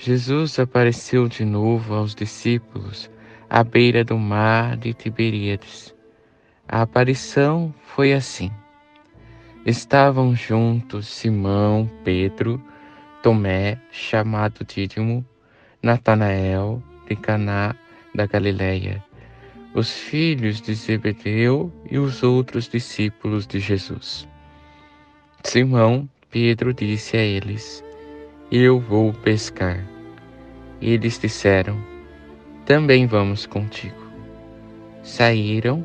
Jesus apareceu de novo aos discípulos à beira do mar de Tiberíades. A aparição foi assim. Estavam juntos Simão, Pedro, Tomé, chamado Dídimo, Natanael, de Caná da Galileia, os filhos de Zebedeu e os outros discípulos de Jesus. Simão, Pedro disse a eles: eu vou pescar. E eles disseram: Também vamos contigo. Saíram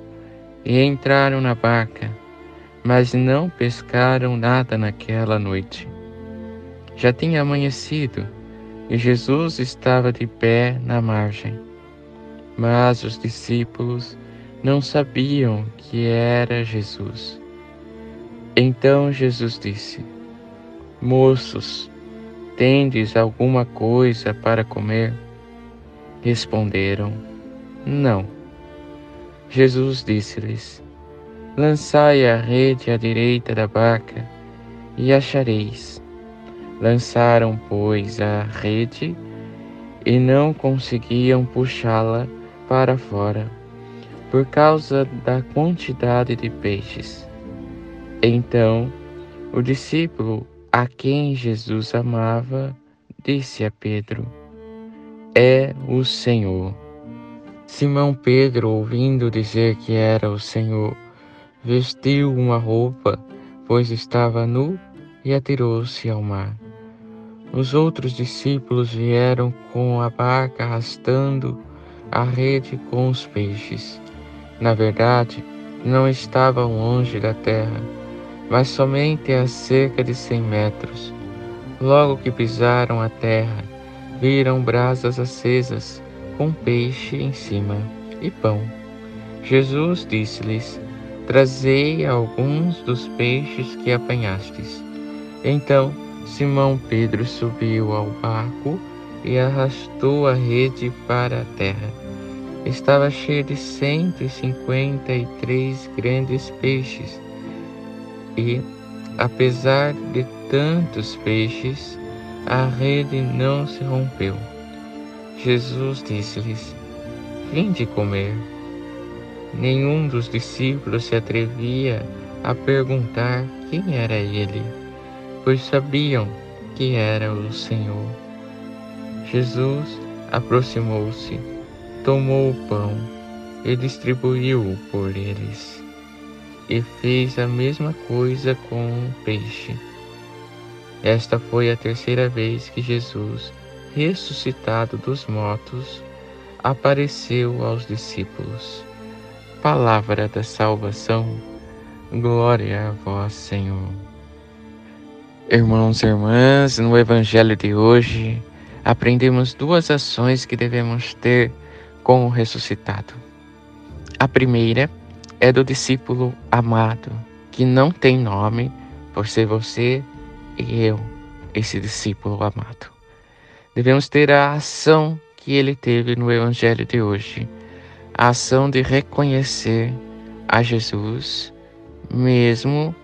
e entraram na barca, mas não pescaram nada naquela noite. Já tinha amanhecido e Jesus estava de pé na margem. Mas os discípulos não sabiam que era Jesus. Então Jesus disse: Moços, Tendes alguma coisa para comer? Responderam: Não. Jesus disse-lhes: Lançai a rede à direita da barca e achareis. Lançaram, pois, a rede e não conseguiam puxá-la para fora, por causa da quantidade de peixes. Então o discípulo a quem Jesus amava, disse a Pedro: É o Senhor. Simão Pedro, ouvindo dizer que era o Senhor, vestiu uma roupa, pois estava nu, e atirou-se ao mar. Os outros discípulos vieram com a barca arrastando a rede com os peixes. Na verdade, não estavam longe da terra mas somente a cerca de cem metros. Logo que pisaram a terra, viram brasas acesas, com peixe em cima e pão. Jesus disse-lhes: Trazei alguns dos peixes que apanhastes. Então Simão Pedro subiu ao barco e arrastou a rede para a terra. Estava cheia de cento e cinquenta e três grandes peixes e, apesar de tantos peixes, a rede não se rompeu. Jesus disse-lhes: Vinde comer. Nenhum dos discípulos se atrevia a perguntar quem era ele, pois sabiam que era o Senhor. Jesus aproximou-se, tomou o pão e distribuiu-o por eles e fez a mesma coisa com o peixe. Esta foi a terceira vez que Jesus, ressuscitado dos mortos, apareceu aos discípulos. Palavra da salvação, glória a vós, Senhor. Irmãos e irmãs, no Evangelho de hoje, aprendemos duas ações que devemos ter com o ressuscitado. A primeira é do discípulo amado, que não tem nome por ser você e eu, esse discípulo amado. Devemos ter a ação que ele teve no Evangelho de hoje, a ação de reconhecer a Jesus, mesmo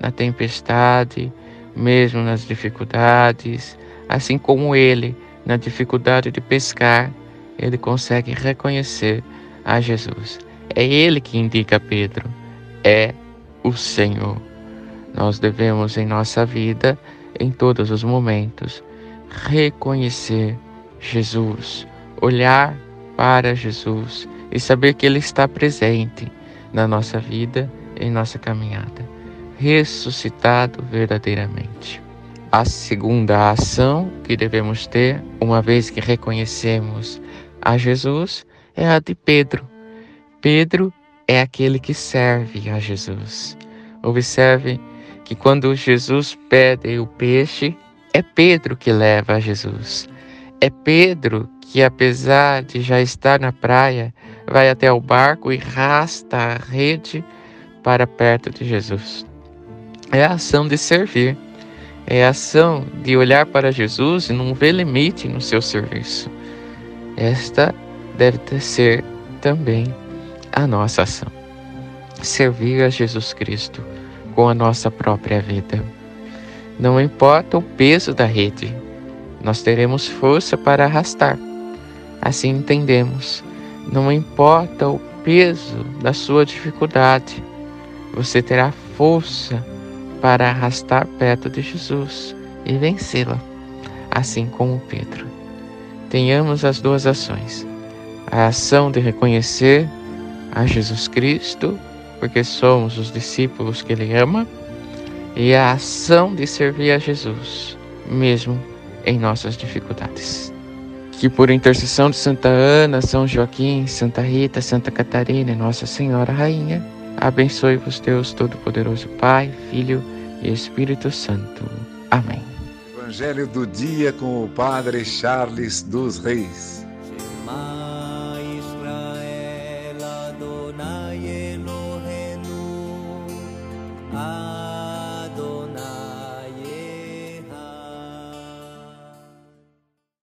na tempestade, mesmo nas dificuldades, assim como ele, na dificuldade de pescar, ele consegue reconhecer a Jesus. É Ele que indica Pedro, é o Senhor. Nós devemos em nossa vida, em todos os momentos, reconhecer Jesus, olhar para Jesus e saber que Ele está presente na nossa vida, em nossa caminhada, ressuscitado verdadeiramente. A segunda ação que devemos ter, uma vez que reconhecemos a Jesus, é a de Pedro Pedro é aquele que serve a Jesus. Observe que quando Jesus pede o peixe, é Pedro que leva a Jesus. É Pedro que, apesar de já estar na praia, vai até o barco e rasta a rede para perto de Jesus. É a ação de servir, é a ação de olhar para Jesus e não ver limite no seu serviço. Esta deve ser também a nossa ação. Servir a Jesus Cristo com a nossa própria vida. Não importa o peso da rede, nós teremos força para arrastar. Assim entendemos. Não importa o peso da sua dificuldade, você terá força para arrastar perto de Jesus e vencê-la, assim como Pedro. Tenhamos as duas ações: a ação de reconhecer a Jesus Cristo, porque somos os discípulos que Ele ama, e a ação de servir a Jesus, mesmo em nossas dificuldades. Que por intercessão de Santa Ana, São Joaquim, Santa Rita, Santa Catarina e Nossa Senhora Rainha, abençoe-vos Deus Todo-Poderoso Pai, Filho e Espírito Santo. Amém. Evangelho do dia com o Padre Charles dos Reis.